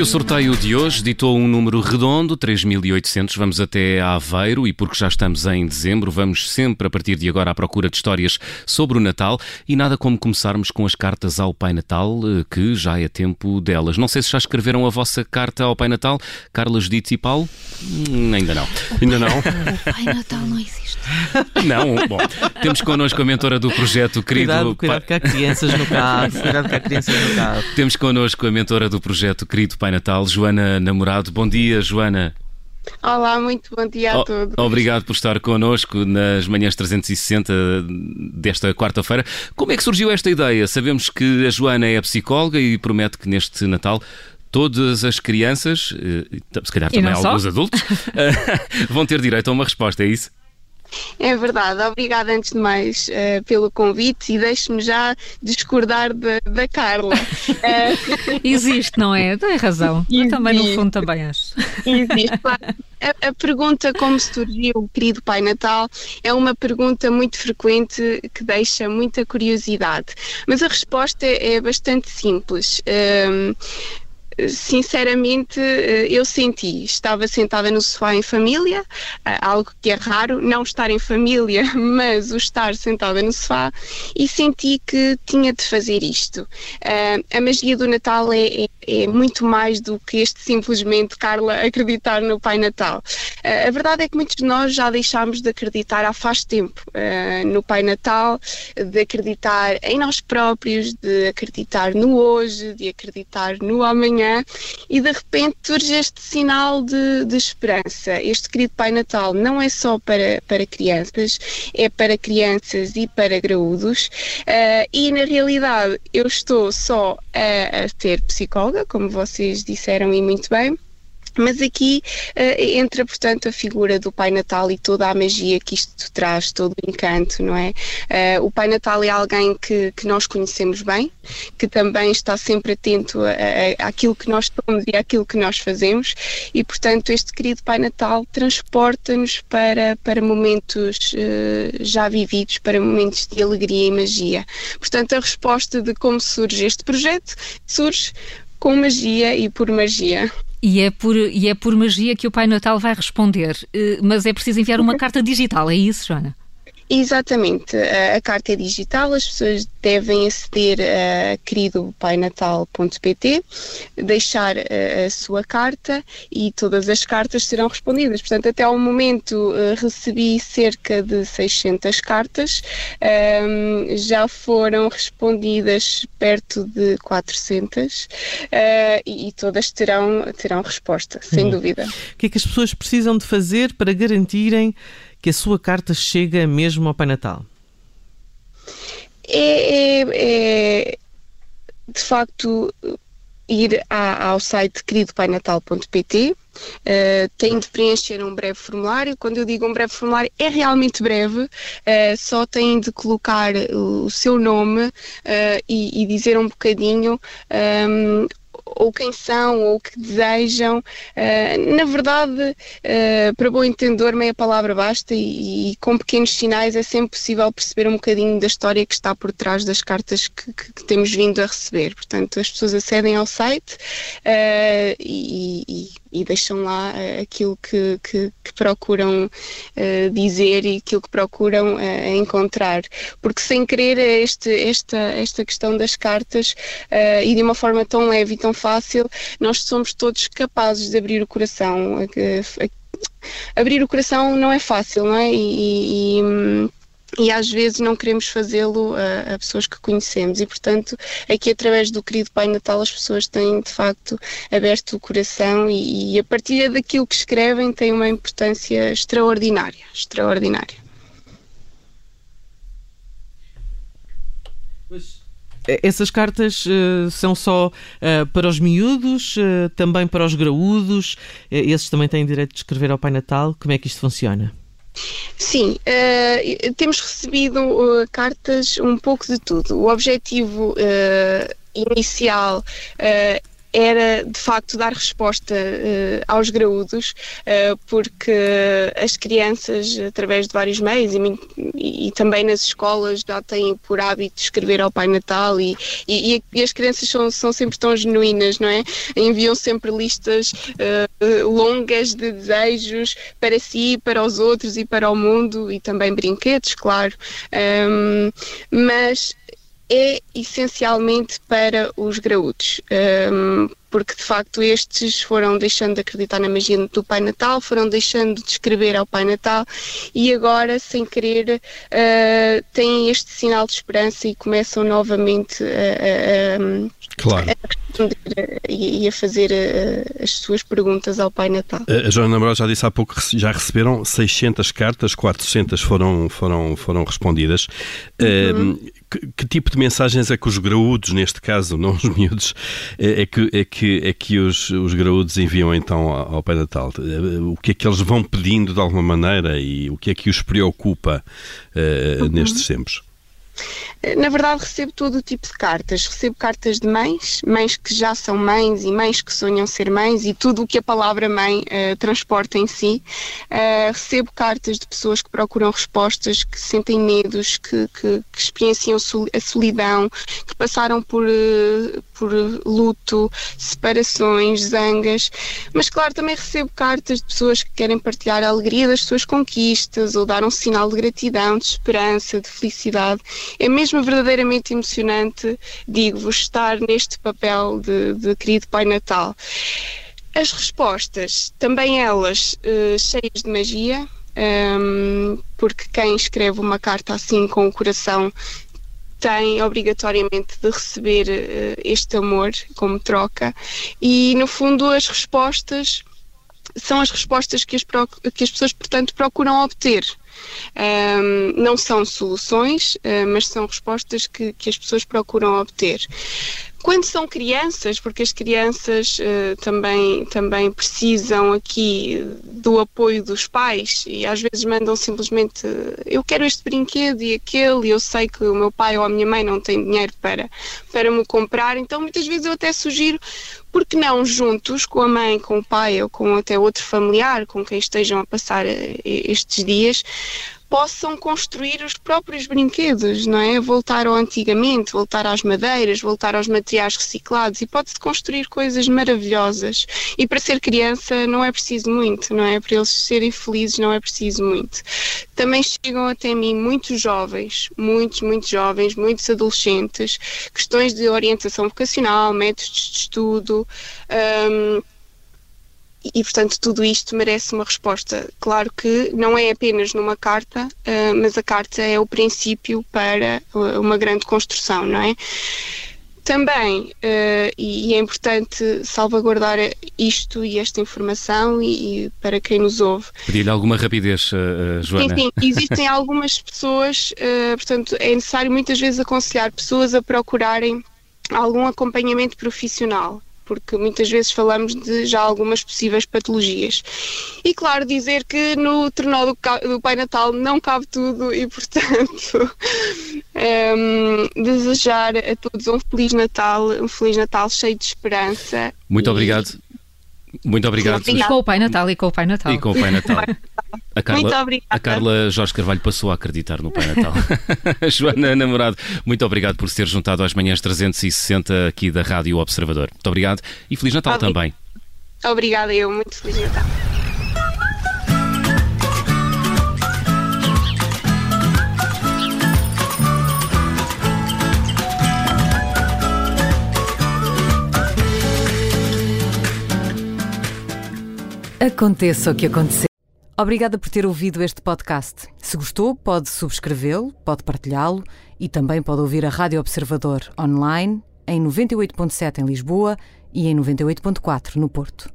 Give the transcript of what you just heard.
E o sorteio de hoje ditou um número redondo, 3.800. Vamos até Aveiro e porque já estamos em dezembro, vamos sempre a partir de agora à procura de histórias sobre o Natal e nada como começarmos com as cartas ao Pai Natal, eh, que já é tempo delas. Não sei se já escreveram a vossa carta ao Pai Natal, Carla, Judite e Paulo? Hum, ainda não. Ainda não? O Pai Natal não existe. Não, bom, temos connosco a mentora do projeto, querido. Cuidado, cuidado que há crianças no carro. Cuidado que há crianças no carro. Temos connosco a mentora do projeto, querido Pai Natal, Joana Namorado. Bom dia, Joana. Olá, muito bom dia a O- todos. Obrigado por estar connosco nas manhãs 360 desta quarta-feira. Como é que surgiu esta ideia? Sabemos que a Joana é psicóloga e promete que neste Natal todas as crianças, eh, se calhar também alguns adultos, eh, vão ter direito a uma resposta, é isso? É verdade, obrigada antes de mais eh, pelo convite e deixe-me já discordar da, da Carla. Eh, Existe, não é? Tem razão. Eu também, no Existe. fundo, também acho. existe, claro. A, a pergunta como surgiu, querido Pai Natal, é uma pergunta muito frequente que deixa muita curiosidade. Mas a resposta é bastante simples. Ehm, sinceramente, eh, eu senti, estava sentada no sofá em família, eh, algo que é raro, não estar em família, mas o estar sentada no sofá, e senti que tinha de fazer isto. Eh, a magia do Natal é, é- é muito mais do que este simplesmente, Carla, acreditar no Pai Natal. A verdade é que muitos de nós já deixámos de acreditar há faz tempo no Pai Natal, de acreditar em nós próprios, de acreditar no hoje, de acreditar no amanhã e de repente surge este sinal de, de esperança. Este querido Pai Natal não é só para, para crianças, é para crianças e para graúdos eh, e na realidade eu estou só a, a ser psicóloga, como vocês disseram e muito bem. Mas aqui eh, entra, portanto, a figura do Pai Natal e toda a magia que isto traz, todo o encanto, não é? Eh, o Pai Natal é alguém que, que nós conhecemos bem, que também está sempre atento a, a, àquilo que nós somos e àquilo que nós fazemos, e, portanto, este querido Pai Natal transporta-nos para, para momentos eh, já vividos, para momentos de alegria e magia. Portanto, a resposta de como surge este projeto surge com magia e por magia. E é, por, e é por magia que o Pai Natal vai responder. Eh, Mas é preciso enviar uma carta digital, é isso, Joana? Exatamente, a, carta é digital, as pessoas devem aceder a queridopainatal.pt, deixar a, sua carta e todas as cartas serão respondidas. Portanto, até ao momento eh, recebi cerca de 600 cartas, já foram respondidas perto de 400 eh, e, todas terão, terão resposta, sem dúvida. O que é que as pessoas precisam de fazer para garantirem que a sua carta chega mesmo ao Pai Natal? é, é- é, de facto ir à- ao site queridopainatal.pt eh, tem de preencher um breve formulário. Quando eu digo um breve formulário, é realmente breve, eh, só têm de colocar o, seu nome eh, e, e dizer um bocadinho. ehm, ou quem são, ou o que desejam. Eh, na verdade, eh, para bom entendedor, meia palavra basta e, e com pequenos sinais é sempre possível perceber um bocadinho da história que está por trás das cartas que, que- que temos vindo a receber. Portanto, as pessoas acedem ao site eh, e, e- e deixam lá aquilo que, que- procuram dizer e aquilo que procuram encontrar. Porque sem querer este, esta, esta questão das cartas e de uma forma tão leve e tão fácil, nós somos todos capazes de abrir o coração. Abrir o coração não é fácil, não é? E, e- e, às vezes não queremos fazê-lo a, a pessoas que conhecemos e portanto aqui através do querido Pai Natal as pessoas têm de facto aberto o coração e, e a partilha daquilo que escrevem tem uma importância extraordinária, extraordinária. Essas cartas eh, são só eh, para os miúdos, eh, também para os graúdos, eh, esses também têm direito de escrever ao Pai Natal. Como é que isto funciona? Sim, eh, temos recebido eh, cartas um pouco de tudo. O objetivo eh, inicial eh, era de facto dar resposta uh, aos graúdos, uh, porque as crianças, através de vários meios e, e, também nas escolas, já têm por hábito escrever ao Pai Natal e, e, e as crianças são, são, sempre tão genuínas, não é? Enviam sempre listas uh, longas de desejos para si, para os outros e para o mundo e também brinquedos, claro. Um, mas é essencialmente para os graúdos. Um, porque de facto estes foram deixando de acreditar na magia do Pai Natal, foram deixando de escrever ao Pai Natal e agora, sem querer, uh, têm este sinal de esperança e começam novamente a, a, claro. e a fazer uh, as suas perguntas ao Pai Natal. A Joana Namorada já disse há pouco que já receberam 600 cartas, 400 foram, foram, foram respondidas. Uhum. Uh, que, que, tipo de mensagens é que os graúdos, neste caso, não os miúdos, é que, é que, é que os, os graúdos enviam então ao, ao Pai Natal? O que é que eles vão pedindo de alguma maneira e o que é que os preocupa uh, uhum. nestes tempos? Na verdade, recebo todo o tipo de cartas. Recebo cartas de mães, mães que já são mães e mães que sonham ser mães e tudo o que a palavra mãe uh, transporta em si. Uh, recebo cartas de pessoas que procuram respostas, que sentem medos, que, que, que experienciam a solidão, que passaram por, uh, por luto, separações, zangas. Mas, claro, também recebo cartas de pessoas que querem partilhar a alegria das suas conquistas ou dar um sinal de gratidão, de esperança, de felicidade. É mesmo verdadeiramente emocionante, digo-vos, estar neste papel de, de querido Pai Natal. As respostas, também elas uh, cheias de magia, um, ehm, porque quem escreve uma carta assim com o coração tem obrigatoriamente de receber uh, este amor como troca e no fundo as respostas são as respostas que as, que as pessoas portanto procuram obter um, não são soluções, uh, mas são respostas que, que as pessoas procuram obter. Quando são crianças, porque as crianças uh, também, também precisam aqui do apoio dos pais e às vezes mandam simplesmente eu quero este brinquedo e aquele e eu sei que o meu pai ou a minha mãe não tem dinheiro para, para me comprar, então muitas vezes eu até sugiro porque não juntos com a mãe, com o pai ou com até outro familiar com quem estejam a passar eh, estes dias, possam construir os próprios brinquedos, não é? Voltar ao antigamente, voltar às madeiras, voltar aos materiais reciclados e pode-se construir coisas maravilhosas. E para ser criança não é preciso muito, não é? Para eles serem felizes não é preciso muito. Também chegam até mim muitos jovens, muitos, muitos jovens, muitos adolescentes, questões de orientação vocacional, métodos de estudo. Um, e, portanto, tudo isto merece uma resposta. Claro que não é apenas numa carta, uh, mas a carta é o princípio para uma grande construção, não é? Também, uh, e, é importante salvaguardar isto e esta informação e, para quem nos ouve. Pedir-lhe alguma rapidez, Joana. Sim, sim, existem algumas pessoas, portanto, é necessário muitas vezes aconselhar pessoas a procurarem algum acompanhamento profissional porque muitas vezes falamos de já algumas possíveis patologias. E claro, dizer que no trenó do, do Pai Natal não cabe tudo e, portanto, um, desejar a todos um Feliz Natal, um Feliz Natal cheio de esperança. Muito e... obrigado. Muito obrigado. E com o Pai Natal, e com o Pai Natal. E com o Pai Natal. A Carla, muito obrigada. A Carla Jorge Carvalho passou a acreditar no Pai Natal. Joana Namorado, muito obrigado por se ter juntado às manhãs 360 aqui da Rádio Observador. Muito obrigado e Feliz Natal Obrig... também. Obrigada, eu. Muito Feliz Natal. Aconteça o que acontecer. Obrigada por ter ouvido este podcast. Se gostou, pode subscrevê-lo, pode partilhá-lo e também pode ouvir a Rádio Observador online em 98.7 em Lisboa e em 98.4 no Porto.